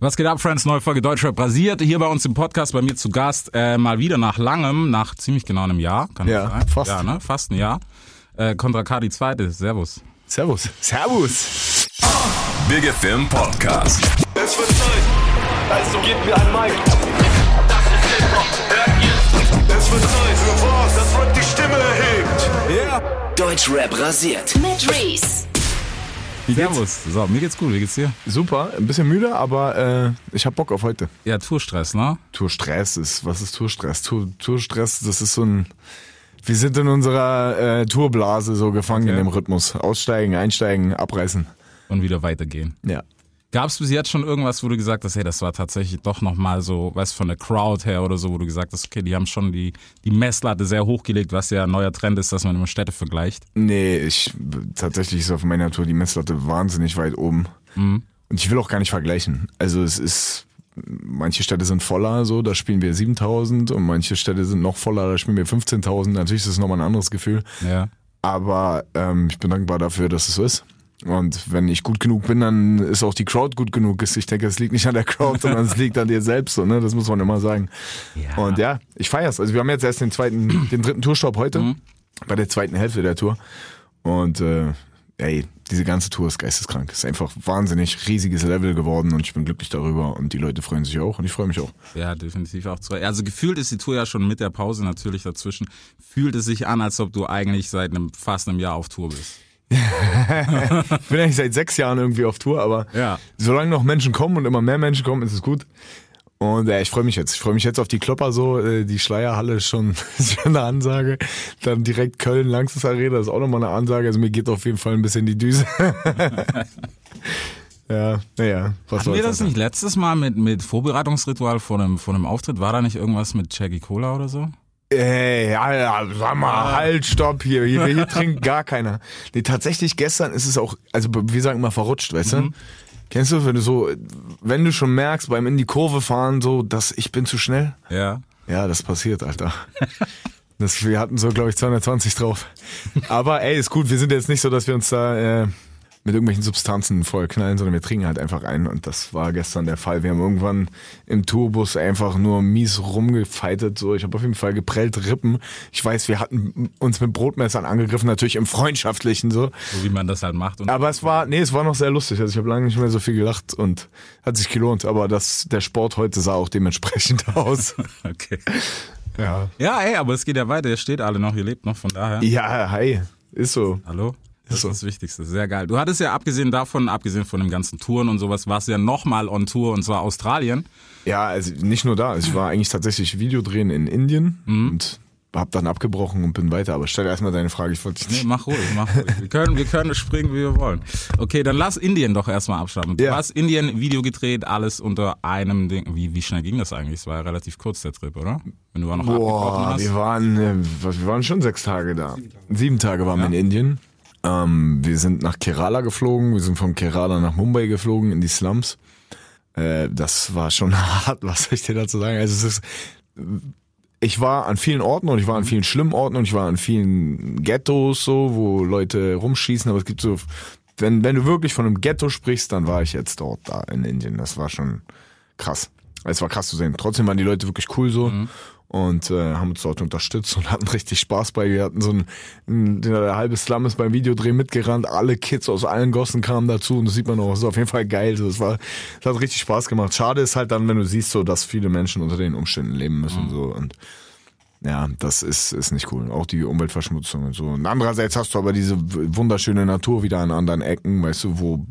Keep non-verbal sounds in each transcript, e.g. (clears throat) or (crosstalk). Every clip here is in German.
Was geht ab, Friends? Neue Folge Deutschrap rasiert. Hier bei uns im Podcast, bei mir zu Gast, äh, mal wieder nach langem, nach ziemlich genau einem Jahr, kann Ja, das sein? fast. Ja, ne? Fast ein Jahr. Äh, Kontra K, die zweite. Servus. Servus. Servus. Big FM Podcast. Es wird Zeit, also gebt mir ein Mic. Das ist Hip-Hop, hört ihr? Es wird Zeit für was, das Rap die Stimme erhebt. Deutschrap rasiert. Mit Reese. Servus. So, mir geht's gut. Wie geht's dir? Super, ein bisschen müde, aber äh, ich hab Bock auf heute. Ja, Tourstress, ne? Tourstress ist, was ist Tourstress? Tour, Tourstress, das ist so ein, wir sind in unserer äh, Tourblase so gefangen Okay. in dem Rhythmus. Aussteigen, einsteigen, abreißen. Und wieder weitergehen. Ja. Gab's bis jetzt schon irgendwas, wo du gesagt hast, hey, das war tatsächlich doch nochmal so, weißt von der Crowd her oder so, wo du gesagt hast, okay, die haben schon die, die Messlatte sehr hochgelegt, was ja ein neuer Trend ist, dass man immer Städte vergleicht. Nee, ich, tatsächlich ist auf meiner Tour die Messlatte wahnsinnig weit oben. Mhm. Und ich will auch gar nicht vergleichen. Also es ist, manche Städte sind voller, so, da spielen wir 7000 und manche Städte sind noch voller, da spielen wir 15.000. Natürlich ist es nochmal ein anderes Gefühl. Ja. Aber ähm, ich bin dankbar dafür, dass es so ist. Und wenn ich gut genug bin, dann ist auch die Crowd gut genug. Ich denke, es liegt nicht an der Crowd, sondern es liegt an dir selbst. So, ne? Das muss man immer sagen. Ja. Und ja, ich feier's. Also wir haben jetzt erst den zweiten, den dritten Tourstopp heute, bei der zweiten Hälfte der Tour. Und äh, ey, diese ganze Tour ist geisteskrank. Ist einfach wahnsinnig riesiges Level geworden und ich bin glücklich darüber und die Leute freuen sich auch und ich freue mich auch. Ja, definitiv auch zwei. Also gefühlt ist die Tour ja schon mit der Pause natürlich dazwischen. Fühlt es sich an, als ob du eigentlich seit einem, fast einem Jahr auf Tour bist. Ich bin eigentlich seit sechs Jahren irgendwie auf Tour, aber Ja. solange noch Menschen kommen und immer mehr Menschen kommen, ist es gut. Und äh, ich freue mich jetzt. Ich freue mich jetzt auf die Klopper so. Äh, die Schleierhalle ist schon, (laughs) ist schon eine Ansage. Dann direkt Köln, Langsys Arena ist auch nochmal eine Ansage. Also mir geht auf jeden Fall ein bisschen die Düse. (laughs) ja, naja. Was Hatten wir das nicht letztes Mal mit, mit Vorbereitungsritual vor einem, vor einem Auftritt? War da nicht irgendwas mit Jackie Cola oder so? Ey, ja, sag mal, halt, stopp hier. Hier, hier (laughs) trinkt gar keiner. Nee, tatsächlich gestern ist es auch, also wir sagen immer verrutscht, weißt du? Kennst du, wenn du so, wenn du schon merkst beim in die Kurve fahren, so, dass ich bin zu schnell? Ja. Ja, das passiert, Alter. Das, wir hatten so, glaube ich, 220 drauf. Aber ey, ist gut, wir sind jetzt nicht so, dass wir uns da äh, mit irgendwelchen Substanzen voll knallen, sondern wir trinken halt einfach ein. Und das war gestern der Fall. Wir haben irgendwann im Tourbus einfach nur mies rumgefeitet. So, ich habe auf jeden Fall geprellt Rippen. Ich weiß, wir hatten uns mit Brotmessern angegriffen, natürlich im Freundschaftlichen so. So wie man das halt macht. Aber es war, nee, es war noch sehr lustig. Also ich habe lange nicht mehr so viel gelacht und hat sich gelohnt. Aber das, der Sport heute sah auch dementsprechend (laughs) aus. (laughs) okay. ja. Ja, ey, aber es geht ja weiter. Ihr steht alle noch, ihr lebt noch, von daher. Ja, hi. Ist so. Hallo? Das so. ist das Wichtigste. Sehr geil. Du hattest ja abgesehen davon, abgesehen von dem ganzen Touren und sowas, warst du ja nochmal on Tour und zwar Australien. Ja, also nicht nur da. Ich war eigentlich tatsächlich Videodrehen in Indien Mhm. und hab dann abgebrochen und bin weiter. Aber stell erstmal deine Frage. Ich wollte Nee, mach ruhig, mach ruhig. Wir können, wir können springen, wie wir wollen. Okay, dann lass Indien doch erstmal abstammen. Du Ja. hast Indien Video gedreht, alles unter einem Ding. Wie, wie schnell ging das eigentlich? Es war ja relativ kurz, der Trip, oder? Wenn du auch noch abgebrochen Boah, hast. wir waren, äh, wir waren schon sechs Tage da. Sieben Tage waren wir in Indien. Ähm, wir sind nach Kerala geflogen. Wir sind von Kerala nach Mumbai geflogen in die Slums. Äh, das war schon (laughs) hart. Was soll ich dir dazu sagen? Also es ist, ich war an vielen Orten und ich war an vielen schlimmen Orten und ich war an vielen Ghettos so, wo Leute rumschießen, aber es gibt so, wenn, wenn du wirklich von einem Ghetto sprichst, dann war ich jetzt dort da in Indien. Das war schon krass. Es war krass zu sehen. Trotzdem waren die Leute wirklich cool so und äh, haben uns dort unterstützt und hatten richtig Spaß bei. Wir hatten so ein, ein der halbe Slum ist beim Videodreh mitgerannt, alle Kids aus allen Gossen kamen dazu und das sieht man auch. Das ist auf jeden Fall geil. Das war, das hat richtig Spaß gemacht. Schade ist halt dann, wenn du siehst, so, dass viele Menschen unter den Umständen leben müssen so und ja, das ist, ist nicht cool. Auch die Umweltverschmutzung und so. Und andererseits hast du aber diese wunderschöne Natur wieder an anderen Ecken, weißt du, wo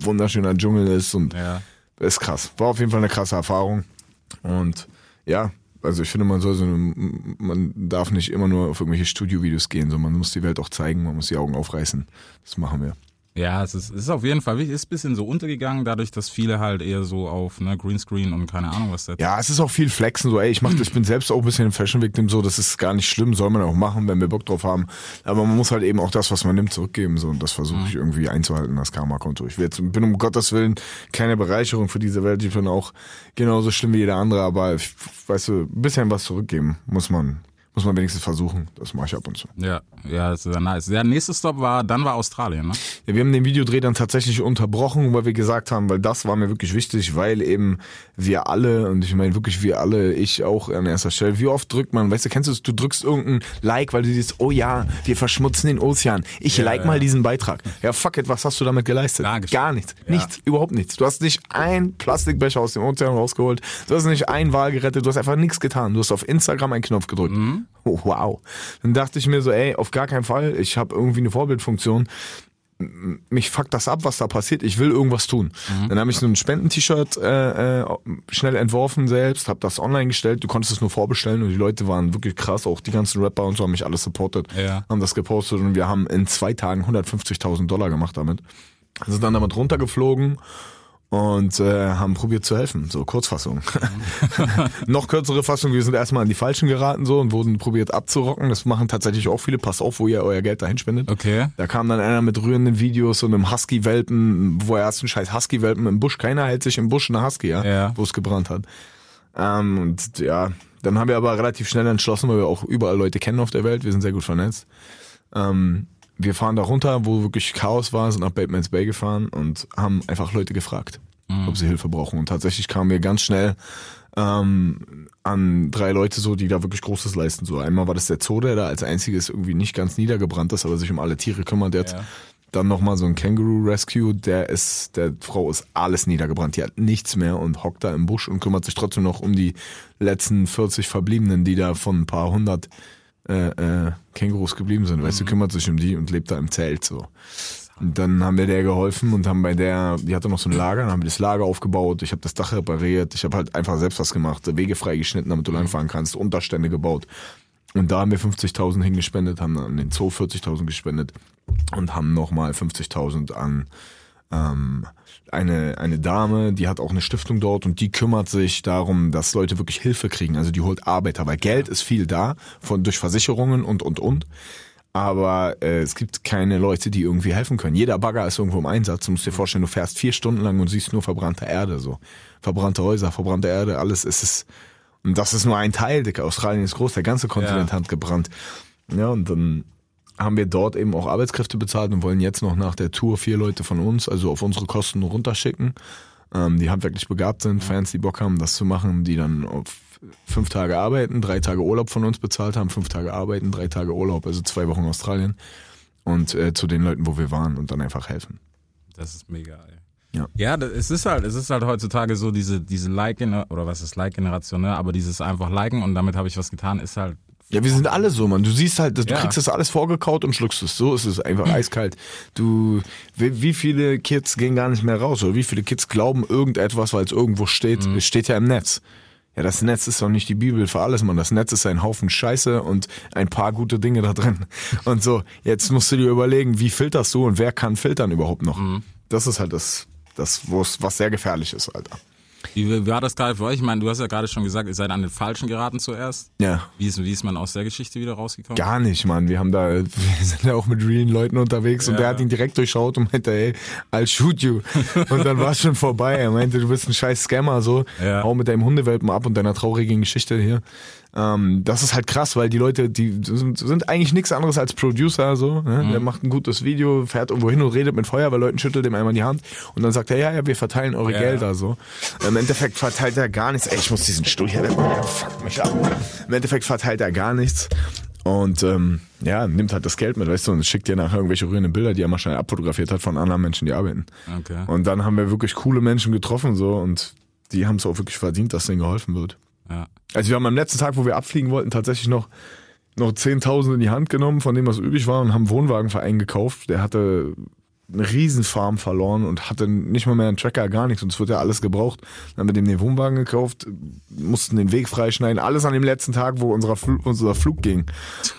wunderschöner Dschungel ist und Ja. ist krass. War auf jeden Fall eine krasse Erfahrung. Und ja, also ich finde, man soll so, eine- man darf nicht immer nur auf irgendwelche Studiovideos gehen, sondern man muss die Welt auch zeigen, man muss die Augen aufreißen. Das machen wir. Ja, es ist, es ist auf jeden Fall wichtig. Ist ein bisschen so untergegangen, dadurch, dass viele halt eher so auf ne, Greenscreen und keine Ahnung was da Ja, es ist auch viel Flexen, so, ey, ich mach ich bin selbst auch ein bisschen im Fashion Victim, so, das ist gar nicht schlimm, soll man auch machen, wenn wir Bock drauf haben. Aber man muss halt eben auch das, was man nimmt, zurückgeben, so, und das versuche ich irgendwie einzuhalten, das Karma-Konto. Ich jetzt, bin um Gottes Willen keine Bereicherung für diese Welt, ich bin auch genauso schlimm wie jeder andere, aber, ich, weißt du, ein bisschen was zurückgeben muss man, Muss man wenigstens versuchen. Das mache ich ab und zu. Ja, ja, das ist sehr nice. Der nächste Stop war, dann war Australien, ne? Ja, wir haben den Videodreh dann tatsächlich unterbrochen, weil wir gesagt haben, weil das war mir wirklich wichtig, weil eben wir alle, und ich meine wirklich wir alle, ich auch an erster Stelle, wie oft drückt man, weißt du, kennst du es, du drückst irgendein Like, weil du siehst, oh ja, wir verschmutzen den Ozean. Ich Ja, like ja. mal diesen Beitrag. Ja, fuck it, was hast du damit geleistet? Dankeschön. Gar nichts. Ja. Nichts, überhaupt nichts. Du hast nicht ein Plastikbecher aus dem Ozean rausgeholt, du hast nicht ein Wal gerettet, du hast einfach nichts getan. Du hast auf Instagram einen Knopf gedrückt. Oh, (laughs) wow. Dann dachte ich mir so, ey, auf gar keinen Fall, ich habe irgendwie eine Vorbildfunktion mich fuckt das ab, was da passiert. Ich will irgendwas tun. Dann habe ich so ein Spenden-T-Shirt äh, äh, schnell entworfen selbst, habe das online gestellt. Du konntest es nur vorbestellen und die Leute waren wirklich krass. Auch die ganzen Rapper und so haben mich alles supportet, Ja. haben das gepostet und wir haben in zwei Tagen 150.000 Dollar gemacht damit. Sind dann damit runtergeflogen und äh, haben probiert zu helfen. So Kurzfassung. (laughs) Noch kürzere Fassung, wir sind erstmal an die Falschen geraten so und wurden probiert abzurocken. Das machen tatsächlich auch viele. Passt auf, wo ihr euer Geld dahin spendet. Okay. Da kam dann einer mit rührenden Videos und einem Husky-Welpen, wo er erst einen scheiß Husky-Welpen im Busch. Keiner hält sich im Busch eine Husky, ja, Ja. wo es gebrannt hat. Ähm, und ja, dann haben wir aber relativ schnell entschlossen, weil wir auch überall Leute kennen auf der Welt, wir sind sehr gut vernetzt. Ähm, wir fahren da runter, wo wirklich Chaos war, sind nach Batemans Bay gefahren und haben einfach Leute gefragt, ob sie Hilfe brauchen. Und tatsächlich kamen wir ganz schnell ähm, an drei Leute so, die da wirklich Großes leisten. So einmal war das der Zoo, der da als einziges irgendwie nicht ganz niedergebrannt ist, aber sich um alle Tiere kümmert. Der hat Ja. dann nochmal so ein Känguru Rescue, der ist, der Frau ist alles niedergebrannt. Die hat nichts mehr und hockt da im Busch und kümmert sich trotzdem noch um die letzten 40 Verbliebenen, die da von ein paar hundert äh, äh, Kängurus geblieben sind. Weißt du, kümmert sich um die und lebt da im Zelt so. Und dann haben wir der geholfen und haben bei der, die hatte noch so ein Lager, dann haben wir das Lager aufgebaut, ich habe das Dach repariert, ich habe halt einfach selbst was gemacht, Wege freigeschnitten, damit du langfahren kannst, Unterstände gebaut. Und da haben wir 50.000 hingespendet, haben an den Zoo 40.000 gespendet und haben nochmal 50.000 an ähm, eine, eine Dame, die hat auch eine Stiftung dort und die kümmert sich darum, dass Leute wirklich Hilfe kriegen. Also die holt Arbeiter, weil Geld ist viel da, von durch Versicherungen und und und. Aber äh, es gibt keine Leute, die irgendwie helfen können. Jeder Bagger ist irgendwo im Einsatz. Du musst dir vorstellen, du fährst vier Stunden lang und siehst nur verbrannte Erde, so. Verbrannte Häuser, verbrannte Erde, alles ist es. Und das ist nur ein Teil, Dicker. Australien ist groß, der ganze Kontinent Ja. hat gebrannt. Ja, und dann haben wir dort eben auch Arbeitskräfte bezahlt und wollen jetzt noch nach der Tour vier Leute von uns, also auf unsere Kosten runterschicken, ähm, die handwerklich begabt sind, Fans, die Bock haben, das zu machen, die dann auf fünf Tage arbeiten, drei Tage Urlaub von uns bezahlt haben, fünf Tage arbeiten, drei Tage Urlaub, also zwei Wochen Australien und äh, zu den Leuten, wo wir waren und dann einfach helfen. Das ist mega, ey. Ja. Ja, das, es ist halt, es ist halt heutzutage so diese, diese Like, oder was ist Like-Generation, ne? Aber dieses einfach liken und damit habe ich was getan, ist halt. Ja, wir sind alle so, man. Du siehst halt, du Ja. kriegst das alles vorgekaut und schluckst es. So ist es einfach eiskalt. Du, wie, wie viele Kids gehen gar nicht mehr raus oder wie viele Kids glauben irgendetwas, weil es irgendwo steht. Es steht ja im Netz. Ja, das Netz ist doch nicht die Bibel für alles, man. Das Netz ist ein Haufen Scheiße und ein paar gute Dinge da drin. (laughs) Und so, jetzt musst du dir überlegen, wie filterst du und wer kann filtern überhaupt noch? Das ist halt das, das was sehr gefährlich ist, Alter. Wie, war das gerade für euch? Ich meine, du hast ja gerade schon gesagt, ihr seid an den Falschen geraten zuerst. Ja. Wie ist, wie ist man aus der Geschichte wieder rausgekommen? Gar nicht, Mann. Wir haben da, (laughs) wir sind ja auch mit realen Leuten unterwegs und Ja. der hat ihn direkt durchschaut und meinte, ey, I'll shoot you. (laughs) Und dann war es schon vorbei. Er meinte, du bist ein scheiß Scammer, so. Ja. Hau mit deinem Hundewelpen ab und deiner traurigen Geschichte hier. Ähm, das ist halt krass, weil die Leute, die sind, sind eigentlich nichts anderes als Producer, so. Ne? Mhm. Der macht ein gutes Video, fährt irgendwo hin und redet mit Feuerwehrleuten, schüttelt dem einmal die Hand und dann sagt er, ja, ja, wir verteilen eure Ja. Gelder, so. Im Endeffekt verteilt er gar nichts. Ey, ich muss diesen Stuhl hier wegmachen. Fuck mich ab. Im Endeffekt verteilt er gar nichts. Und ähm, ja, nimmt halt das Geld mit, weißt du, und schickt dir nachher irgendwelche rührenden Bilder, die er mal schnell abfotografiert hat von anderen Menschen, die arbeiten. Okay. Und dann haben wir wirklich coole Menschen getroffen so und die haben es auch wirklich verdient, dass denen geholfen wird. Ja. Also wir haben am letzten Tag, wo wir abfliegen wollten, tatsächlich noch noch 10.000 in die Hand genommen, von dem was übrig war und haben einen Wohnwagenverein gekauft. Der hatte eine Riesenfarm verloren und hatte nicht mal mehr einen Tracker, gar nichts. Und es wird ja alles gebraucht. Dann haben wir dem den Wohnwagen gekauft, mussten den Weg freischneiden. Alles an dem letzten Tag, wo unser, Fl unser Flug ging. Und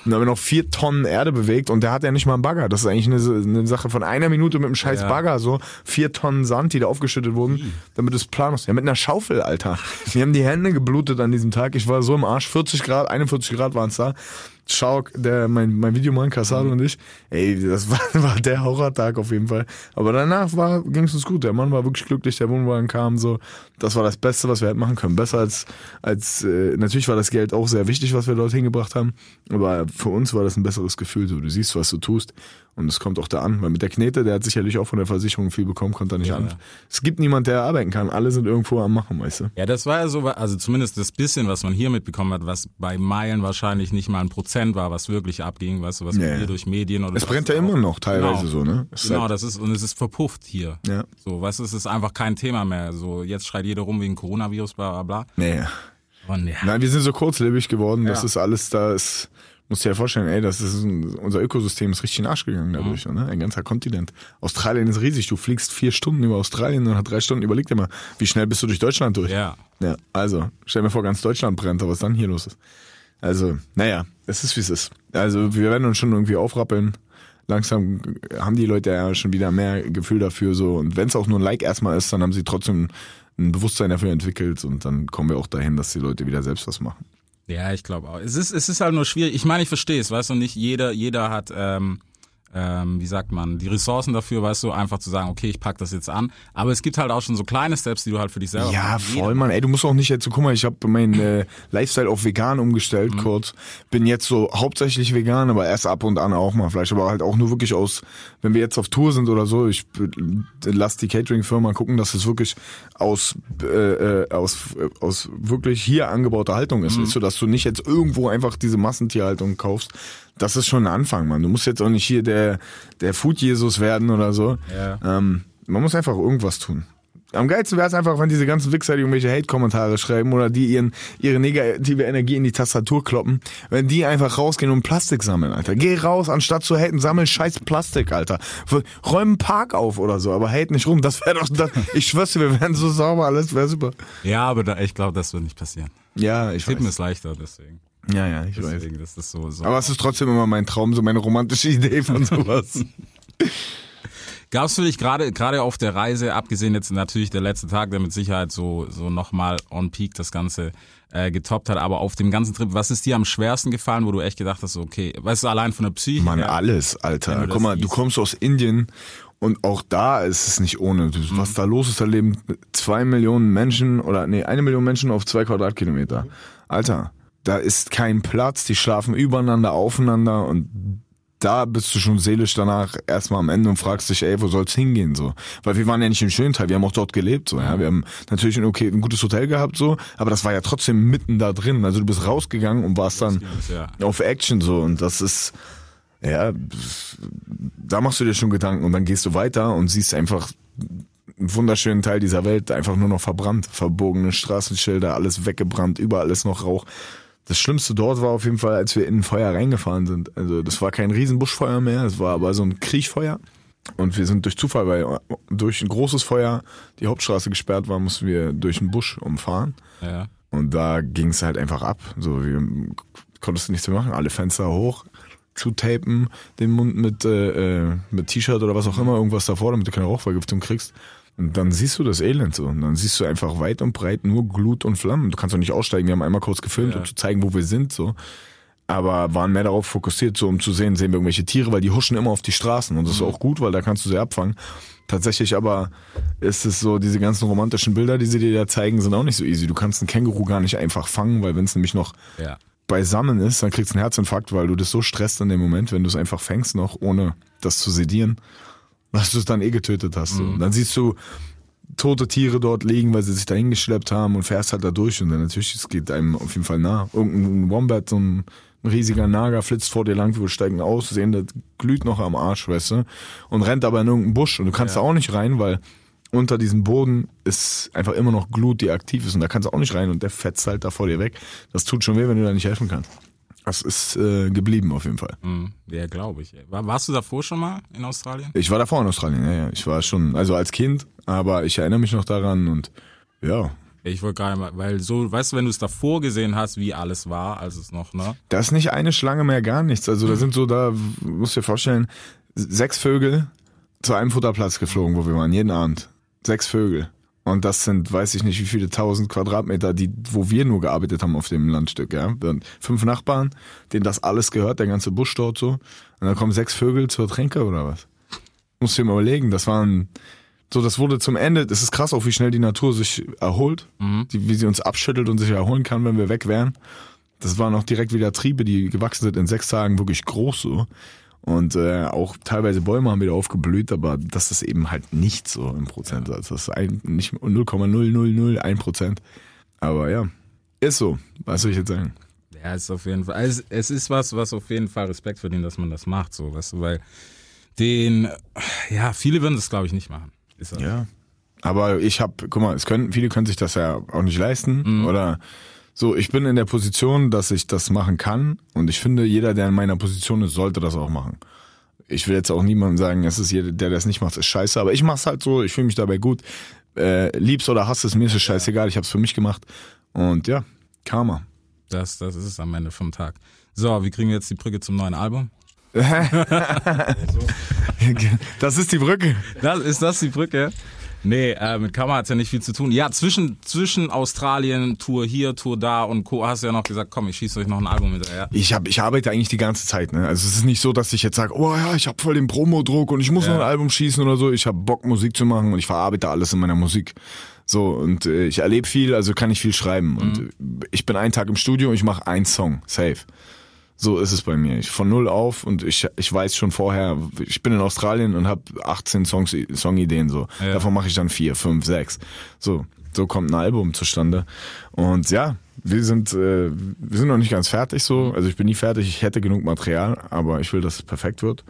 dann haben wir noch vier Tonnen Erde bewegt und der hat ja nicht mal einen Bagger. Das ist eigentlich eine, eine Sache von einer Minute mit einem scheiß Ja. Bagger. So vier Tonnen Sand, die da aufgeschüttet wurden, damit es plan ist. Ja, mit einer Schaufel, Alter. Wir haben die Hände geblutet an diesem Tag. Ich war so im Arsch. 40 Grad, 41 Grad waren es da. Schauk, der, mein, mein Videomann, Casado und ich, ey, das war, (laughs) war der Horrortag auf jeden Fall. Aber danach ging es uns gut. Der Mann war wirklich glücklich, der Wohnwagen kam so. Das war das Beste, was wir hätten machen können. Besser als, als, äh, natürlich war das Geld auch sehr wichtig, was wir dort hingebracht haben. Aber für uns war das ein besseres Gefühl. So, du siehst, was du tust. Und es kommt auch da an. Weil mit der Knete, der hat sicherlich auch von der Versicherung viel bekommen, konnte er nicht an. Es gibt niemand, der arbeiten kann. Alle sind irgendwo am Machen, weißt du. Ja, das war ja so, also zumindest das bisschen, was man hier mitbekommen hat, was bei Meilen wahrscheinlich nicht mal ein Prozent war, was wirklich abging, weißt du, was Ja, hier ja. durch Medien oder Es was brennt ja immer noch teilweise Genau. so, ne? Es ist Genau, halt- das ist, und es ist verpufft hier. Ja. So, weißt du, es ist einfach kein Thema mehr. So, jetzt schreit jeder rum wegen Coronavirus, bla, bla, bla. Nee. Und ja. Nein, wir sind so kurzlebig geworden, das Ja. ist alles, da ist, musst dir ja vorstellen, ey, das ist ein, unser Ökosystem ist richtig in den Arsch gegangen dadurch, Mhm. ne? Ein ganzer Kontinent. Australien ist riesig, du fliegst vier Stunden über Australien und nach drei Stunden überleg dir mal, wie schnell bist du durch Deutschland durch? Ja. Ja, also, stell mir vor, ganz Deutschland brennt, was dann hier los ist. Also, naja, es ist wie es ist. Also, wir werden uns schon irgendwie aufrappeln. Langsam haben die Leute ja schon wieder mehr Gefühl dafür, so. Und wenn es auch nur ein Like erstmal ist, dann haben sie trotzdem ein Bewusstsein dafür entwickelt und dann kommen wir auch dahin, dass die Leute wieder selbst was machen. Ja, ich glaube auch. Es ist, es ist halt nur schwierig. Ich meine, ich verstehe es, weißt du, nicht jeder, jeder hat, ähm, ähm, wie sagt man, die Ressourcen dafür, weißt du, einfach zu sagen, okay, ich pack das jetzt an. Aber es gibt halt auch schon so kleine Steps, die du halt für dich selber Ja, voll, Mann. Ey, du musst auch nicht jetzt so, guck mal, ich habe meinen äh, Lifestyle auf vegan umgestellt, Mhm. kurz. Bin jetzt so hauptsächlich vegan, aber erst ab und an auch mal Fleisch. Aber halt auch nur wirklich aus, wenn wir jetzt auf Tour sind oder so, ich lass die Catering-Firma gucken, dass es wirklich aus, äh, äh, aus, äh, aus wirklich hier angebauter Haltung ist. Weißt du, dass du nicht jetzt irgendwo einfach diese Massentierhaltung kaufst. Das ist schon ein Anfang, Mann. Du musst jetzt auch nicht hier der, der Food-Jesus werden oder so. Ja. Ähm, man muss einfach irgendwas tun. Am geilsten wäre es einfach, wenn diese ganzen Wichser, die irgendwelche Hate-Kommentare schreiben oder die ihren, ihre negative Energie in die Tastatur kloppen, wenn die einfach rausgehen und Plastik sammeln, Alter. Geh raus, anstatt zu haten, sammel scheiß Plastik, Alter. Räum einen Park auf oder so, aber hate nicht rum. Das wäre doch, das, ich schwör's dir, wir wären so sauber, alles wäre super. Ja, aber da, ich glaube, das wird nicht passieren. Ja, ich Tippen weiß. ist leichter, deswegen. Ja, ja, ich weiß. Deswegen, das ist so, so. Aber es ist trotzdem immer mein Traum, so meine romantische Idee von (laughs) sowas. Gab es für dich gerade gerade auf der Reise, abgesehen jetzt natürlich der letzte Tag, der mit Sicherheit so so nochmal on peak das Ganze äh, getoppt hat, aber auf dem ganzen Trip, was ist dir am schwersten gefallen, wo du echt gedacht hast, okay, weißt du, allein von der Psyche Mann, her, alles, Alter. Guck mal, du kommst aus Indien und auch da ist es nicht ohne. Du, Mhm. Was da los ist, da leben zwei Millionen Menschen oder nee, eine Million Menschen auf zwei Quadratkilometer. Alter, da ist kein Platz, die schlafen übereinander, aufeinander und da bist du schon seelisch danach erstmal am Ende und fragst dich, ey, wo soll's hingehen so? Weil wir waren ja nicht im schönen Teil, wir haben auch dort gelebt so, ja. Wir haben natürlich ein okay, ein gutes Hotel gehabt so, aber das war ja trotzdem mitten da drin. Also du bist rausgegangen und warst dann ja. auf Action so und das ist ja da machst du dir schon Gedanken und dann gehst du weiter und siehst einfach einen wunderschönen Teil dieser Welt einfach nur noch verbrannt, verbogene Straßenschilder, alles weggebrannt, überall ist noch Rauch. Das Schlimmste dort war auf jeden Fall, als wir in ein Feuer reingefahren sind. Also das war kein Riesenbuschfeuer mehr, es war aber so ein Kriechfeuer. Und wir sind durch Zufall, weil durch ein großes Feuer die Hauptstraße gesperrt war, mussten wir durch einen Busch umfahren. ja. Und da ging es halt einfach ab. So, wir konntest du nichts mehr machen. Alle Fenster hoch, zutapen, den Mund mit, äh, äh, mit T-Shirt oder was auch immer, irgendwas davor, damit du keine Rauchvergiftung kriegst. Und dann siehst du das Elend so. Und dann siehst du einfach weit und breit nur Glut und Flammen. Du kannst doch nicht aussteigen. Wir haben einmal kurz gefilmt, Ja. um zu zeigen, wo wir sind, so. Aber waren mehr darauf fokussiert, so um zu sehen, sehen wir irgendwelche Tiere, weil die huschen immer auf die Straßen. Und das ist auch gut, weil da kannst du sie abfangen. Tatsächlich aber ist es so, diese ganzen romantischen Bilder, die sie dir da zeigen, sind auch nicht so easy. Du kannst einen Känguru gar nicht einfach fangen, weil wenn es nämlich noch ja. beisammen ist, dann kriegst du einen Herzinfarkt, weil du das so stresst in dem Moment, wenn du es einfach fängst noch, ohne das zu sedieren, dass du es dann eh getötet hast. Und Dann siehst du tote Tiere dort liegen, weil sie sich dahin geschleppt haben und fährst halt da durch und dann natürlich, es geht einem auf jeden Fall nah. Irgendein Wombat, so ein, riesiger Nager flitzt vor dir lang, wir steigen aus, sehen, das glüht noch am Arsch, weißt du, und rennt aber in irgendeinen Busch und du kannst da auch nicht rein, weil unter diesem Boden ist einfach immer noch Glut, die aktiv ist und da kannst du auch nicht rein und der fetzt halt da vor dir weg. Das tut schon weh, wenn du da nicht helfen kannst. Das ist äh, geblieben auf jeden Fall. Hm, ja, glaube ich. War, warst du davor schon mal in Australien? Ich war davor in Australien, ja, ja. Ich war schon, also als Kind, aber ich erinnere mich noch daran und ja, Ich wollte gerade mal, weil so, weißt du, wenn du es davor gesehen hast, wie alles war, als es noch, ne? da ist nicht eine Schlange mehr gar nichts. Also da sind so, da musst du dir vorstellen, sechs Vögel zu einem Futterplatz geflogen, wo wir waren, jeden Abend. Sechs Vögel. Und das sind, weiß ich nicht, wie viele tausend Quadratmeter, die, wo wir nur gearbeitet haben auf dem Landstück, ja. Dann fünf Nachbarn, denen das alles gehört, der ganze Busch dort so. Und dann kommen sechs Vögel zur Tränke oder was? Musst du dir mal überlegen, das waren, so, das wurde zum Ende, das ist krass auch, wie schnell die Natur sich erholt, die, wie sie uns abschüttelt und sich erholen kann, wenn wir weg wären. Das waren auch direkt wieder Triebe, die gewachsen sind in sechs Tagen wirklich groß so. Und äh, auch teilweise Bäume haben wieder aufgeblüht, aber das ist eben halt nicht so im Prozentsatz. Das ist ein, nicht 0,0001 Prozent. Aber ja, ist so. Was soll ich jetzt sagen? Ja, ist auf jeden Fall. Also es ist was, was auf jeden Fall Respekt verdient, dass man das macht, so, weißt du, weil den, ja, viele würden das, glaube ich, nicht machen. Ja. Aber ich habe, guck mal, es können, viele können sich das ja auch nicht leisten. Oder so, ich bin in der Position, dass ich das machen kann. Und ich finde, jeder, der in meiner Position ist, sollte das auch machen. Ich will jetzt auch niemandem sagen, es ist jeder, der das nicht macht, ist scheiße. Aber ich mach's halt so, ich fühle mich dabei gut. Äh, lieb's oder hasst es, mir ist es scheißegal, ich hab's für mich gemacht. Und ja, Karma. Das, das ist es am Ende vom Tag. So, wie kriegen wir jetzt die Brücke zum neuen Album? (laughs) (laughs) Das ist die Brücke. Das, ist das die Brücke? Nee, äh, mit Kammer hat's ja nicht viel zu tun. Ja, zwischen, zwischen Australien, Tour hier, Tour da und Co. hast du ja noch gesagt, komm, ich schieße euch noch ein Album hinterher. Ich, hab, ich arbeite eigentlich die ganze Zeit. Ne? Also es ist nicht so, dass ich jetzt sage, oh ja, ich habe voll den Promodruck und ich muss Ja. noch ein Album schießen oder so. Ich habe Bock, Musik zu machen und ich verarbeite alles in meiner Musik. So, und äh, ich erlebe viel, also kann ich viel schreiben. Und äh, ich bin einen Tag im Studio und ich mache einen Song, safe. So ist es bei mir. Ich von null auf und ich, ich weiß schon vorher, ich bin in Australien und habe 18 Songs, Songideen so. Ja. Davon mache ich dann vier, fünf, sechs. So, so kommt ein Album zustande. Und ja, wir sind, äh, wir sind noch nicht ganz fertig so. Also ich bin nie fertig, ich hätte genug Material, aber ich will, dass es perfekt wird.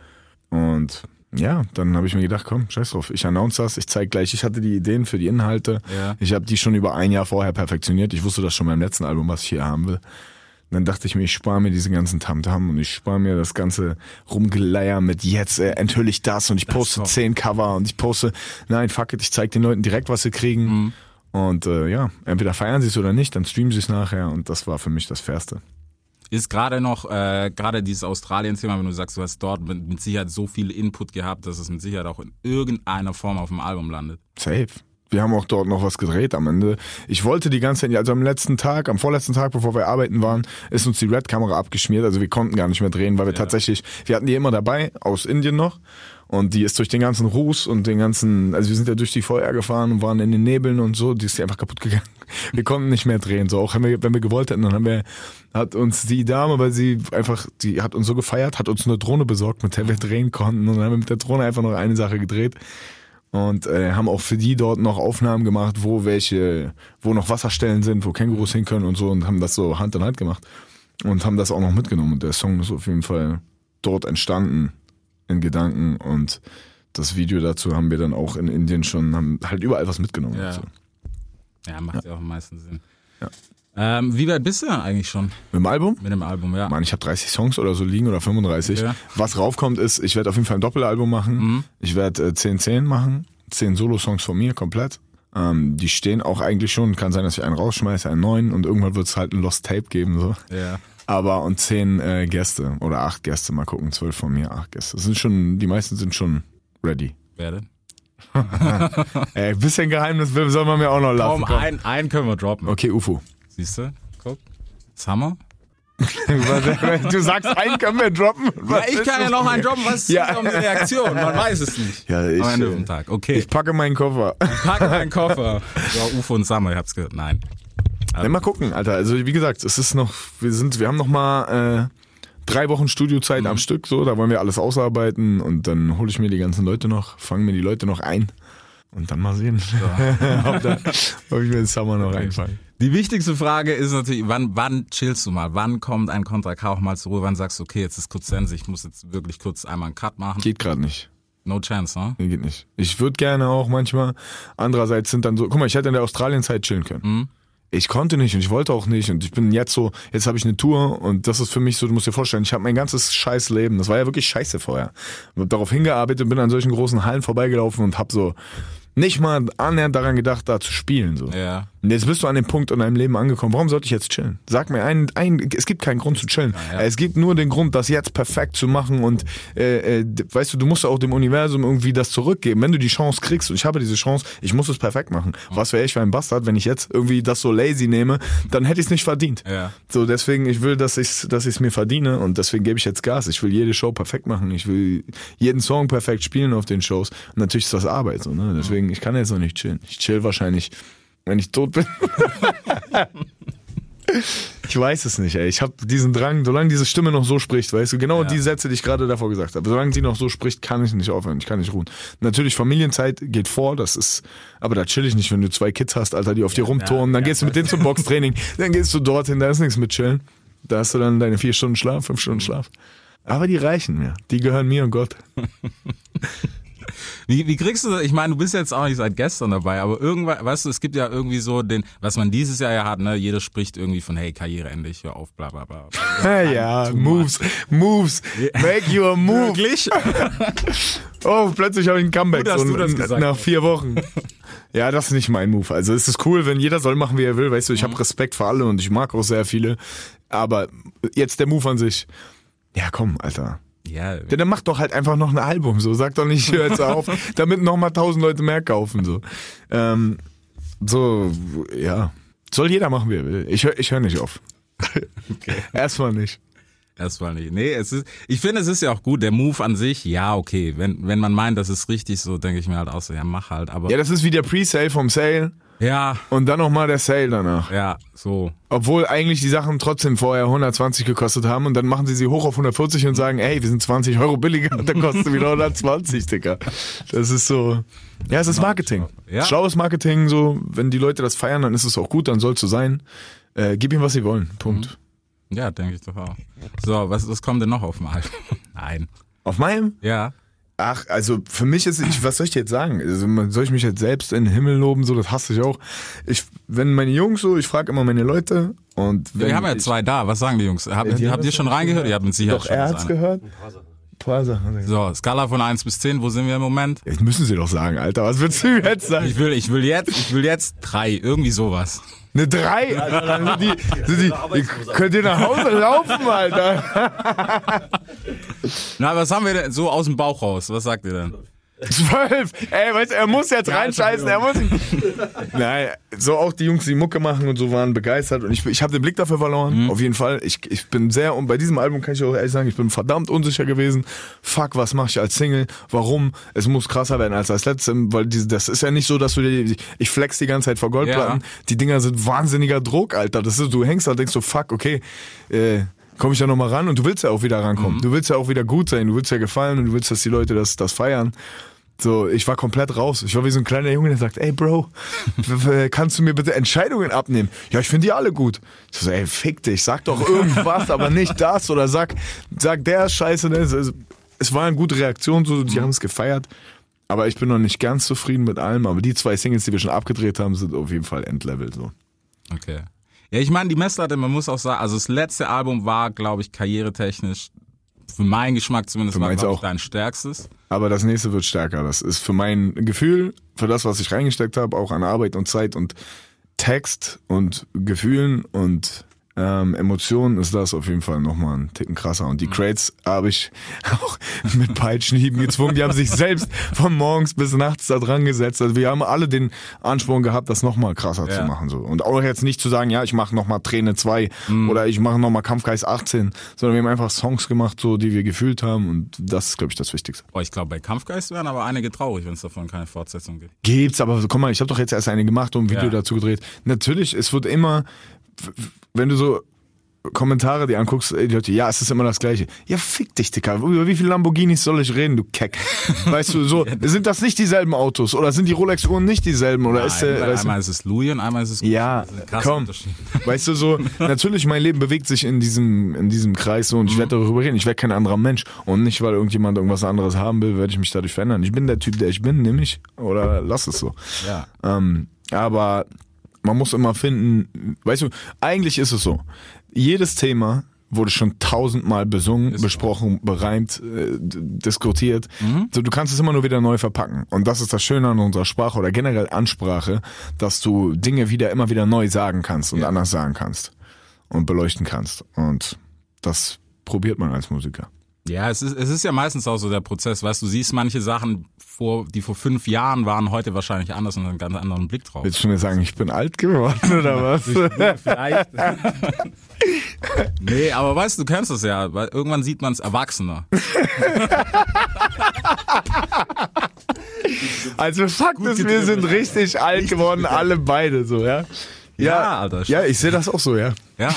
Und ja, dann habe ich mir gedacht, komm, scheiß drauf, ich announce das, ich zeig gleich, ich hatte die Ideen für die Inhalte. Ja. Ich habe die schon über ein Jahr vorher perfektioniert. Ich wusste das schon beim letzten Album, was ich hier haben will. Dann dachte ich mir, ich spare mir diese ganzen Tamtam und ich spare mir das ganze Rumgeleier mit jetzt äh, enthülle ich das und ich poste zehn Cover und ich poste, nein, fuck it, ich zeig den Leuten direkt, was sie kriegen. Mhm. Und äh, ja, entweder feiern sie es oder nicht, dann streamen sie es nachher und das war für mich das Fairste. Ist gerade noch, äh, gerade dieses Australien-Thema, wenn du sagst, du hast dort mit, mit Sicherheit so viel Input gehabt, dass es mit Sicherheit auch in irgendeiner Form auf dem Album landet. Safe. Wir haben auch dort noch was gedreht am Ende. Ich wollte die ganze Zeit, also am letzten Tag, am vorletzten Tag, bevor wir arbeiten waren, ist uns die Red-Kamera abgeschmiert. Also wir konnten gar nicht mehr drehen, weil wir tatsächlich, wir hatten die immer dabei, aus Indien noch. Und die ist durch den ganzen Ruß und den ganzen, also wir sind ja durch die VR gefahren und waren in den Nebeln und so, die ist einfach kaputt gegangen. (laughs) Wir konnten nicht mehr drehen, so auch wenn wir, wenn wir gewollt hätten, dann haben wir, hat uns die Dame, weil sie einfach, die hat uns so gefeiert, hat uns eine Drohne besorgt, mit der wir drehen konnten und dann haben wir mit der Drohne einfach noch eine Sache gedreht und äh, haben auch für die dort noch Aufnahmen gemacht, wo welche, wo noch Wasserstellen sind, wo Kängurus hin können und so und haben das so Hand in Hand gemacht und haben das auch noch mitgenommen und der Song ist auf jeden Fall dort entstanden in Gedanken und das Video dazu haben wir dann auch in Indien schon, haben halt überall was mitgenommen. Ja. Also. Ja, macht ja, auch am meisten Sinn. Ähm, wie weit bist du denn eigentlich schon Mit dem Album? mit dem Album? Ja. Mann, ich habe 30 Songs oder so liegen oder 35. Ja. Was raufkommt ist, ich werde auf jeden Fall ein Doppelalbum machen. Ich werde äh, 10-10 machen. 10 Solo-Songs von mir komplett. Ähm, die stehen auch eigentlich schon. Kann sein, dass ich einen rausschmeiße, einen neuen und irgendwann wird es halt ein Lost Tape geben. so. Ja. Aber und 10 äh, Gäste oder 8 Gäste, mal gucken. 12 von mir, 8 Gäste. Das sind schon, die meisten sind schon ready. Wer denn? (laughs) Ey, bisschen Geheimnis soll man mir auch noch lassen. Komm, komm. ein, einen können wir droppen. Okay, UFO. Siehst du? Guck. Summer? (laughs) du sagst, einen können wir droppen. Ja, ich kann ja noch einen droppen. Was ist Ja. ja. eine Reaktion? Man weiß es nicht. Ja, ich, Am Ende vom Tag. Okay. Ich packe meinen Koffer. pack meinen (laughs) Koffer. So, UFO und Summer, ich hab's gehört. Nein. Ja, mal gucken, Alter. Also wie gesagt, es ist noch, wir sind, wir haben noch mal äh, drei Wochen Studiozeit Mhm. am Stück, so, da wollen wir alles ausarbeiten und dann hole ich mir die ganzen Leute noch, fangen mir die Leute noch ein und dann mal sehen, (laughs) ob, da, ob ich mir den Summer noch einfange. Die wichtigste Frage ist natürlich, wann, wann chillst du mal? Wann kommt ein Contra K auch mal zur Ruhe? Wann sagst du, okay, jetzt ist kurz Sense, ich muss jetzt wirklich kurz einmal einen Cut machen? Geht gerade nicht. No chance, ne? Nee, geht nicht. Ich würde gerne auch manchmal. Andererseits sind dann so, guck mal, ich hätte in der Australienzeit chillen können. Mhm. Ich konnte nicht und ich wollte auch nicht und ich bin jetzt so, jetzt habe ich eine Tour und das ist für mich so, du musst dir vorstellen, ich habe mein ganzes scheiß Leben, das war ja wirklich scheiße vorher. Ich hab darauf hingearbeitet, bin an solchen großen Hallen vorbeigelaufen und habe so nicht mal annähernd daran gedacht, da zu spielen so. Ja. Und jetzt bist du an dem Punkt in deinem Leben angekommen. Warum sollte ich jetzt chillen? Sag mir einen, ein, es gibt keinen Grund zu chillen. ja. Es gibt nur den Grund, das jetzt perfekt zu machen und äh, äh, weißt du, du musst auch dem Universum irgendwie das zurückgeben. Wenn du die Chance kriegst und ich habe diese Chance, ich muss es perfekt machen. Was wäre ich für ein Bastard, wenn ich jetzt irgendwie das so lazy nehme, dann hätte ich es nicht verdient. Ja. So, deswegen, ich will, dass ich dass ich es mir verdiene und deswegen gebe ich jetzt Gas. Ich will jede Show perfekt machen. Ich will jeden Song perfekt spielen auf den Shows. Und natürlich ist das Arbeit so, ne? Deswegen, ich kann jetzt noch nicht chillen. Ich chill wahrscheinlich, wenn ich tot bin. (laughs) Ich weiß es nicht, ey. Ich habe diesen Drang, solange diese Stimme noch so spricht, weißt du, genau Ja. die Sätze, die ich gerade davor gesagt habe, solange sie noch so spricht, kann ich nicht aufhören, ich kann nicht ruhen. Natürlich, Familienzeit geht vor, das ist, aber da chill ich nicht, wenn du zwei Kids hast, Alter, die auf dir rumturnen, dann ja, gehst du mit denen zum Boxtraining, (laughs) dann gehst du dorthin, da ist nichts mit chillen. Da hast du dann deine vier Stunden Schlaf, fünf Stunden Schlaf. Aber die reichen mir, die gehören mir und Gott. (laughs) Wie, wie kriegst du das? Ich meine, du bist jetzt auch nicht seit gestern dabei, aber irgendwann, weißt du, es gibt ja irgendwie so den, was man dieses Jahr ja hat, ne? Jeder spricht irgendwie von, hey, Karriereende, ich hör auf, bla bla bla. (laughs) Ja, ja, Moves, Moves, make your move. Wirklich? (laughs) Oh, plötzlich habe ich ein Comeback Gut, das n- gesagt nach vier Wochen. Ja, das ist nicht mein Move. Also es ist cool, wenn jeder soll machen, wie er will. Weißt du, ich Mhm. habe Respekt für alle und ich mag auch sehr viele. Aber jetzt der Move an sich. Ja, komm, Alter. Ja, Ja, dann mach doch halt einfach noch ein Album. So, sag doch nicht, hör jetzt auf, (laughs) damit noch mal tausend Leute mehr kaufen. So, ähm, so, ja. Soll jeder machen, wie er will. Ich höre ich hör nicht auf. (laughs) (laughs) Erstmal nicht. erstmal nicht. Nee, es ist, ich finde, es ist ja auch gut. Der Move an sich, ja, okay. Wenn, wenn man meint, das ist richtig so, denke ich mir halt auch so, ja, mach halt. Aber Ja, das ist wie der Pre-Sale vom Sale ja, und dann noch mal der Sale danach. ja, so. Obwohl eigentlich die Sachen trotzdem vorher 120 gekostet haben und dann machen sie sie hoch auf 140 und sagen, ey, wir sind 20 Euro billiger und dann kostet wieder 120, Digga. Das ist so, ja, es ist Marketing. Ja. Schlaues Marketing, so, wenn die Leute das feiern, dann ist es auch gut, dann soll es so sein. Äh, gib ihm, was sie wollen. Punkt. Ja, denke ich doch auch. So, was, was kommt denn noch auf dem Album? (laughs) Nein. Auf meinem? Ja. Ach, also für mich ist, ich, was soll ich dir jetzt sagen? Also, soll ich mich jetzt selbst in den Himmel loben? So, das hasse ich auch. Ich, wenn meine Jungs so, ich frage immer meine Leute und wenn Wir haben ja ich, zwei da. Was sagen die Jungs? Hab, die habt ihr schon reingehört? Ihr habt mit Sicherheit Doch, schon er hat's gehört. So, Skala von 1 bis 10, wo sind wir im Moment? Jetzt müssen sie doch sagen, Alter. Was willst du jetzt sagen? Ich will, ich will jetzt, ich will jetzt drei, irgendwie sowas. Eine 3, Alter. Dann sind die, sind die, ihr könnt ihr nach Hause laufen, Alter. (laughs) Na, was haben wir denn so aus dem Bauch raus? Was sagt ihr denn? 12. Ey, weißt du, er muss jetzt Ja, reinscheißen. Er muss. (laughs) Nein, so auch die Jungs, die Mucke machen und so waren begeistert. Und ich, ich habe den Blick dafür verloren. Auf jeden Fall. Ich, ich bin sehr, und bei diesem Album kann ich auch ehrlich sagen, ich bin verdammt unsicher gewesen. Fuck, was mache ich als Single? Warum? Es muss krasser werden als das letzte, weil diese, das ist ja nicht so, dass du dir, ich flex die ganze Zeit vor Goldplatten. Ja. Die Dinger sind wahnsinniger Druck, Alter. Das ist, du hängst da und denkst so, fuck, okay, äh, komme ich da nochmal ran und du willst ja auch wieder rankommen. Du willst ja auch wieder gut sein, du willst ja gefallen und du willst, dass die Leute das, das feiern. So, ich war komplett raus. Ich war wie so ein kleiner Junge, der sagt, ey Bro, kannst du mir bitte Entscheidungen abnehmen? Ja, ich finde die alle gut. Ich so, ey, fick dich, sag doch irgendwas, aber nicht das oder sag, sag der scheiße. Ne? Es, es war eine gute Reaktion, so, die haben es gefeiert. Aber ich bin noch nicht ganz zufrieden mit allem. Aber die zwei Singles, die wir schon abgedreht haben, sind auf jeden Fall Endlevel so. Okay. Ja, ich meine, die Messlatte, man muss auch sagen, also das letzte Album war, glaube ich, karrieretechnisch, für meinen Geschmack zumindest, Für war, meins glaub ich, auch. dein stärkstes. Aber das nächste wird stärker. Das ist für mein Gefühl, für das, was ich reingesteckt habe, auch an Arbeit und Zeit und Text und Gefühlen und ähm, Emotionen ist das auf jeden Fall nochmal einen Ticken krasser. Und die Crates habe ich (laughs) auch mit Peitschenhieben gezwungen. Die haben sich selbst von morgens bis nachts da dran gesetzt. Also wir haben alle den Ansporn gehabt, das nochmal krasser Ja. zu machen. So. Und auch jetzt nicht zu sagen, ja, ich mache nochmal Träne 2 oder ich mache nochmal Kampfgeist 18, sondern wir haben einfach Songs gemacht, so die wir gefühlt haben. Und das ist, glaube ich, das Wichtigste. Boah, ich glaube, bei Kampfgeist wären aber einige traurig, wenn es davon keine Fortsetzung gibt. Gibt's, aber guck mal, ich habe doch jetzt erst eine gemacht und ein Video Ja. dazu gedreht. Natürlich, es wird immer, wenn du so Kommentare dir anguckst, die Leute, ja, es ist immer das Gleiche. Ja, fick dich, Dicker. Über wie viele Lamborghinis soll ich reden, du Keck? (laughs) Weißt du, so, sind das nicht dieselben Autos? Oder sind die Rolex-Uhren nicht dieselben? Oder ist Nein, der, weil weißt du, einmal ist es Louis und einmal ist es Gucci. ja, ist komm. (laughs) Weißt du, so, natürlich, mein Leben bewegt sich in diesem, in diesem Kreis so und ich werde darüber reden. Ich werde kein anderer Mensch. Und nicht, weil irgendjemand irgendwas anderes haben will, werde ich mich dadurch verändern. Ich bin der Typ, der ich bin, nämlich. Oder lass es so. Ja. Ähm, aber man muss immer finden, weißt du, eigentlich ist es so, jedes Thema wurde schon tausendmal besungen, besprochen, bereimt, äh, diskutiert. So, du kannst es immer nur wieder neu verpacken. Und das ist das Schöne an unserer Sprache oder generell Ansprache, dass du Dinge wieder immer wieder neu sagen kannst und anders sagen kannst und beleuchten kannst. Und das probiert man als Musiker. Ja, es ist, es ist ja meistens auch so der Prozess, weißt du, siehst manche Sachen, vor, die vor fünf Jahren waren, heute wahrscheinlich anders und einen ganz anderen Blick drauf. Willst du mir sagen, ich bin alt geworden (laughs) oder was? Vielleicht. (laughs) nee, aber weißt du, du kennst das ja, weil irgendwann sieht man es erwachsener. (laughs) Also Fakt ist, wir sind richtig alt geworden, alle beide so, ja? Ja, Alter, Ja, ich sehe das auch so, ja. Ja?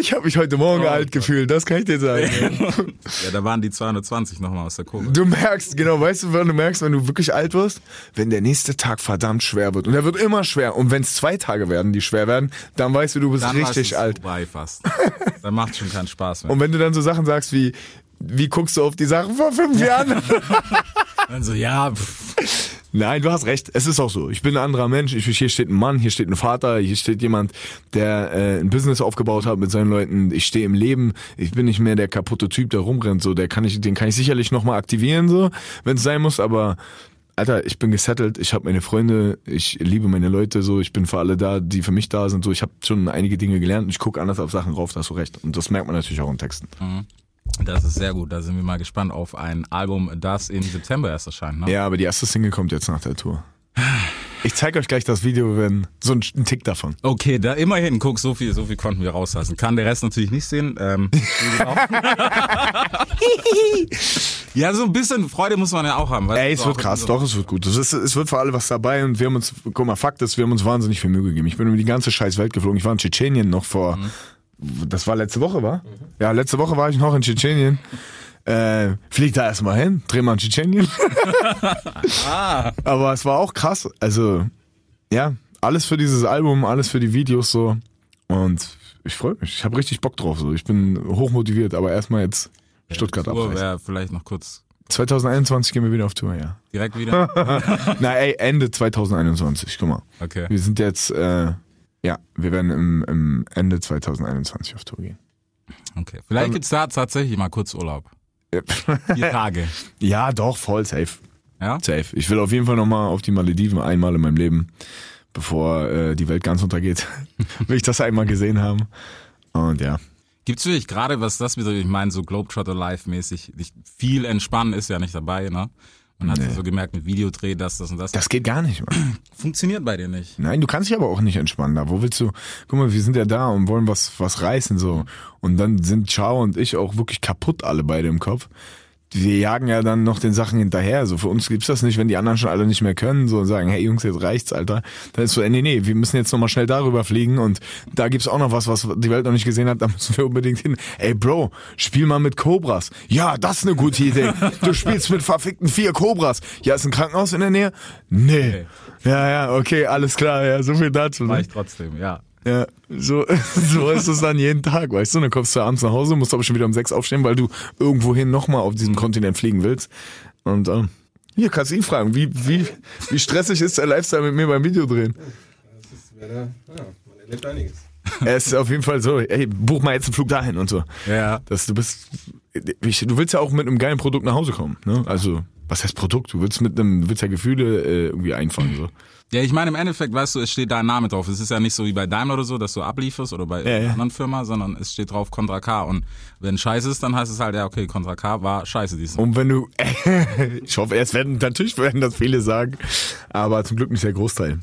Ich habe mich heute Morgen alt gefühlt, das kann ich dir sagen. (laughs) ja, da waren die 220 nochmal aus der Kurve. Du merkst, genau, weißt du, wann du merkst, wenn du wirklich alt wirst? Wenn der nächste Tag verdammt schwer wird. Und er wird immer schwer. Und wenn es zwei Tage werden, die schwer werden, dann weißt du, du bist Dann richtig alt. vorbei fast. Dann macht schon keinen Spaß mehr. Und wenn du dann so Sachen sagst wie, wie guckst du auf die Sachen vor fünf Jahren? (laughs) dann so, ja, pff, Nein, du hast recht. Es ist auch so. Ich bin ein anderer Mensch. Ich, hier steht ein Mann, hier steht ein Vater, hier steht jemand, der äh, ein Business aufgebaut hat mit seinen Leuten. Ich stehe im Leben. Ich bin nicht mehr der kaputte Typ, der rumrennt. So, der kann ich, den kann ich sicherlich noch mal aktivieren, so, wenn es sein muss. Aber Alter, ich bin gesettelt. Ich habe meine Freunde. Ich liebe meine Leute. So, ich bin für alle da, die für mich da sind. So, ich habe schon einige Dinge gelernt. Ich gucke anders auf Sachen rauf. Da hast du recht. Und das merkt man natürlich auch in Texten. Das ist sehr gut. Da sind wir mal gespannt auf ein Album, das im September erst erscheint. Ne? Ja, aber die erste Single kommt jetzt nach der Tour. Ich zeige euch gleich das Video, wenn so ein, ein Tick davon. Okay, da immerhin, guck, so viel, so viel konnten wir rauslassen. Kann der Rest natürlich nicht sehen. Ähm, (laughs) ja, so ein bisschen Freude muss man ja auch haben. Ey, es wird krass, so- doch, es wird gut. Es, ist, es wird für alle was dabei und wir haben uns, guck mal, Fakt ist, wir haben uns wahnsinnig viel Mühe gegeben. Ich bin über die ganze scheiß Welt geflogen. Ich war in Tschetschenien noch vor, das war letzte Woche, war? Ja, letzte Woche war ich noch in Tschetschenien. Äh, flieg da erstmal hin, dreh mal in Tschetschenien. (laughs) Aber es war auch krass. Also, ja, alles für dieses Album, alles für die Videos so. Und ich freue mich. Ich habe richtig Bock drauf. So. Ich bin hochmotiviert, aber erstmal jetzt Stuttgart Tour wäre vielleicht noch kurz 2021 gehen wir wieder auf Tour, ja. direkt wieder. (laughs) Na ey, Ende 2021, guck mal. Okay. Wir sind jetzt, äh, ja, wir werden im, im Ende 2021 auf Tour gehen. Okay. Vielleicht gibt's da tatsächlich mal kurz Urlaub. Vier Tage. (laughs) ja, doch, voll safe. Ja? Safe. Ich will auf jeden Fall nochmal auf die Malediven einmal in meinem Leben, bevor äh, die Welt ganz untergeht. (laughs) will ich das einmal gesehen haben. Und ja. Gibt's wirklich gerade, was das wieder, ich meine, so Globetrotter Live-mäßig, nicht- viel entspannen ist ja nicht dabei, ne? Man hat Nee. so gemerkt mit Videodreh, das, das und das. Das geht gar nicht, Mann. (clears throat) funktioniert bei dir nicht. Nein, du kannst dich aber auch nicht entspannen da. Wo willst du? Guck mal, wir sind ja da und wollen was, was reißen so. Und dann sind Chao und ich auch wirklich kaputt alle beide im Kopf. Wir jagen ja dann noch den Sachen hinterher. So für uns gibt's das nicht, wenn die anderen schon alle nicht mehr können, so und sagen, hey Jungs, jetzt reicht's, Alter. Dann ist so, nee, nee, wir müssen jetzt nochmal schnell darüber fliegen und da gibt's auch noch was, was die Welt noch nicht gesehen hat, da müssen wir unbedingt hin. Ey Bro, spiel mal mit Cobras. Ja, das ist eine gute Idee. Du spielst mit verfickten vier Cobras. Ja, ist ein Krankenhaus in der Nähe? Nee. Ja, ja, okay, alles klar, ja, so viel dazu. Ne? ich trotzdem, ja. Ja, so, (laughs) so ist es dann jeden Tag, weißt du? Dann kommst du abends nach Hause, musst aber schon wieder um sechs aufstehen, weil du irgendwohin nochmal auf diesem Kontinent fliegen willst. Und ähm, hier kannst du ihn fragen, wie, wie, wie stressig ist der Lifestyle mit mir beim Videodrehen? Ja, ja, man erlebt einiges. (laughs) Er ist auf jeden Fall so, ey, buch mal jetzt einen Flug dahin und so. Ja. Dass du bist, du willst ja auch mit einem geilen Produkt nach Hause kommen, ne? Also, was heißt Produkt? Du willst mit einem, du willst ja Gefühle äh, irgendwie einfangen, so. Ja, ich meine, im Endeffekt, weißt du, es steht dein Name drauf. Es ist ja nicht so wie bei Daimler oder so, dass du ablieferst oder bei Ja, ja. einer anderen Firma, sondern es steht drauf Contra K. Und wenn scheiße ist, dann heißt es halt, ja, okay, Contra K war scheiße diesmal. Und wenn du, (laughs) ich hoffe, es werden, natürlich werden das viele sagen, aber zum Glück nicht der Großteil.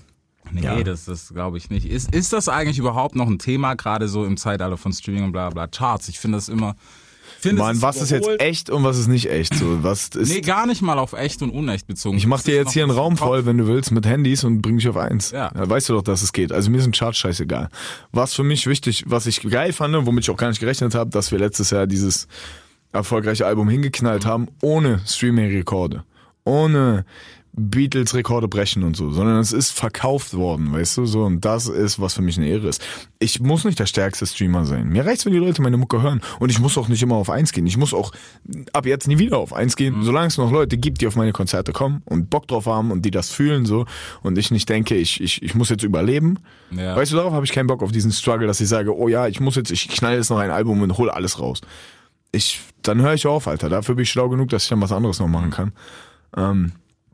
Nee, Ja. das, das glaube ich nicht. Ist, ist das eigentlich überhaupt noch ein Thema, gerade so im Zeitalter von Streaming und bla bla Charts? Ich finde das immer. Finde, Mann, was ist jetzt überholt. echt und was ist nicht echt? So, was ist, Nee, gar nicht mal auf echt und unecht bezogen. ich mach Das dir ist jetzt noch hier einen Raum voll, wenn du willst, mit Handys und bring dich auf eins. Ja. weißt du doch, dass es geht. Also mir sind Charts scheißegal. Was für mich wichtig, was ich geil fand, womit ich auch gar nicht gerechnet habe, dass wir letztes Jahr dieses erfolgreiche Album hingeknallt haben, ohne Streaming-Rekorde. Ohne Beatles-Rekorde brechen und so, sondern es ist verkauft worden, weißt du, so, und das ist, was für mich eine Ehre ist. Ich muss nicht der stärkste Streamer sein. Mir reicht's, wenn die Leute meine Mucke hören. Und ich muss auch nicht immer auf eins gehen. Ich muss auch ab jetzt nie wieder auf eins gehen, solange es noch Leute gibt, die auf meine Konzerte kommen und Bock drauf haben und die das fühlen, so, und ich nicht denke, ich, ich, ich muss jetzt überleben. Ja. Weißt du, darauf habe ich keinen Bock auf diesen Struggle, dass ich sage, oh ja, ich muss jetzt, ich knall jetzt noch ein Album und hole alles raus. Ich, dann höre ich auf, Alter. Dafür bin ich schlau genug, dass ich dann was anderes noch machen kann. Ähm,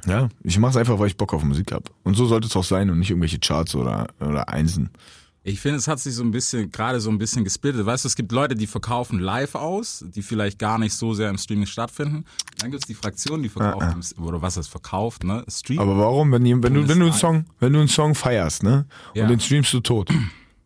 ja, ich mache es einfach, weil ich Bock auf Musik hab. Und so sollte es auch sein und nicht irgendwelche Charts oder, oder Einsen. Ich finde, es hat sich so ein bisschen, gerade so ein bisschen gesplittet. Weißt du, es gibt Leute, die verkaufen live aus, die vielleicht gar nicht so sehr im Streaming stattfinden. Dann gibt's die Fraktion, die verkauft, im- oder was das verkauft, ne? Stream. Aber warum, wenn, wenn du, wenn du einen. Song, wenn du einen Song feierst, ne? Ja. Und den streamst du tot.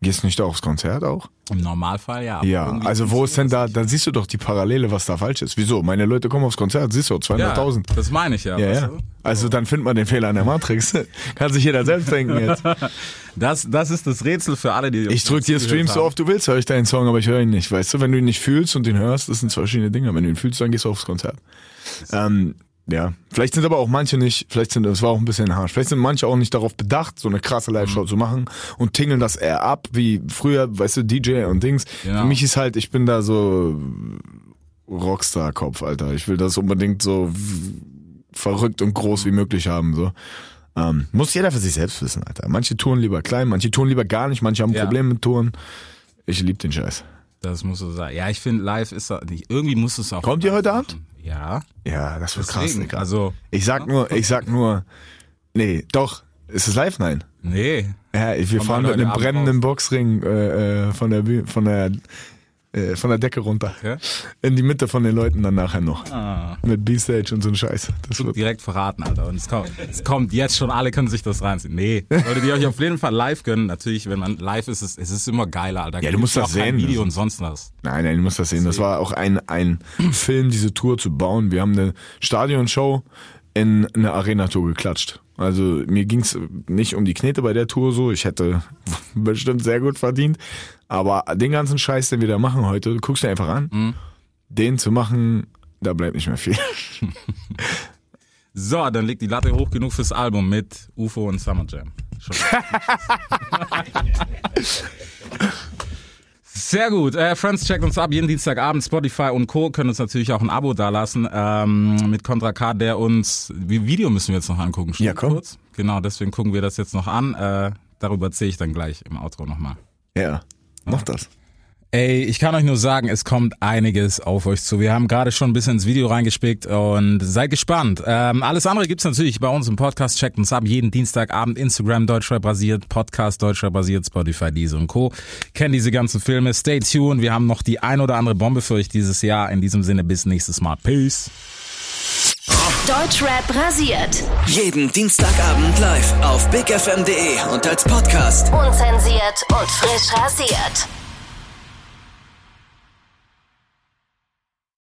Gehst du nicht da aufs Konzert auch? Im Normalfall, ja. Ja, also wo ist denn da, dann siehst du doch die Parallele, was da falsch ist. Wieso? Meine Leute kommen aufs Konzert, siehst du, nicht. 200.000. Ja, das meine ich ja. Ja, ja. Also dann findet man den Fehler in der Matrix. (laughs) Kann sich jeder selbst denken jetzt. (laughs) Das, das ist das Rätsel für alle, die Ich drück dir Streams so oft du willst, höre ich deinen Song, aber ich höre ihn nicht. Weißt du, wenn du ihn nicht fühlst und ihn hörst, das sind zwei verschiedene Dinge. Wenn du ihn fühlst, dann gehst du aufs Konzert. Ähm, ja, vielleicht sind aber auch manche nicht, vielleicht sind, das war auch ein bisschen harsch, vielleicht sind manche auch nicht darauf bedacht, so eine krasse Live-Show Mhm. zu machen und tingeln das eher ab, wie früher, weißt du, DJ und Dings. Genau. Für mich ist halt, ich bin da so Rockstar-Kopf, Alter. Ich will das unbedingt so verrückt und groß wie möglich haben, so. Ähm, muss jeder für sich selbst wissen, Alter. Manche touren lieber klein, manche touren lieber gar nicht, manche haben Ja. Probleme mit Touren. Ich lieb den Scheiß. Das muss so sein. Ja, ich finde, live ist irgendwie muss es auch. Kommt ihr heute Abend? Ja. Ja, das wird krass, Deswegen, Digga. also, Ich sag nur, ich sag nur, nee, doch, ist es live? Nein. nee. Ja, wir Kommt fahren mit einem brennenden raus. Boxring äh, äh, von der Bühne, von der äh, von der Decke runter. Okay. In die Mitte von den Leuten dann nachher noch. Ah. Mit B-Stage und so ein Scheiß. Das wird, direkt verraten, Alter. Und es kommt, es kommt jetzt schon, alle können sich das reinziehen. Nee, solltet ihr euch auf jeden Fall live gönnen. Natürlich, wenn man live ist, es, es ist immer geiler, Alter. Ja, du musst das sehen. Video und sonst was. nein, nein, du musst das sehen. Das war auch ein, ein Film, diese Tour zu bauen. Wir haben eine Stadionshow in eine Arena-Tour geklatscht. Also mir ging's nicht um die Knete bei der Tour so. Ich hätte (laughs) bestimmt sehr gut verdient. Aber den ganzen Scheiß, den wir da machen heute, du guckst dir einfach an. Den zu machen, da bleibt nicht mehr viel. (laughs) So, dann liegt die Latte hoch genug fürs Album mit UFO und Summer Jam. (laughs) Sehr gut. Äh, Friends checkt uns ab jeden Dienstagabend. Spotify und Co. können uns natürlich auch ein Abo dalassen ähm, mit Contra K, der uns. Wie Video müssen wir jetzt noch angucken. stimmt Ja, komm. Kurz? Genau, deswegen gucken wir das jetzt noch an. Äh, darüber erzähle ich dann gleich im Outro nochmal. Ja, mach das. Ey, ich kann euch nur sagen, es kommt einiges auf euch zu. Wir haben gerade schon ein bisschen ins Video reingespickt und seid gespannt. Ähm, alles andere gibt's natürlich bei uns im Podcast. Checkt uns ab jeden Dienstagabend. Instagram Deutschrap basiert, Podcast Deutschrap basiert, Spotify, Diese und Co. Kennt diese ganzen Filme. Stay tuned. Wir haben noch die ein oder andere Bombe für euch dieses Jahr. In diesem Sinne bis nächstes Mal. Peace. Deutschrap rasiert. Jeden Dienstagabend live auf bigfm.de und als Podcast. Unzensiert und frisch rasiert.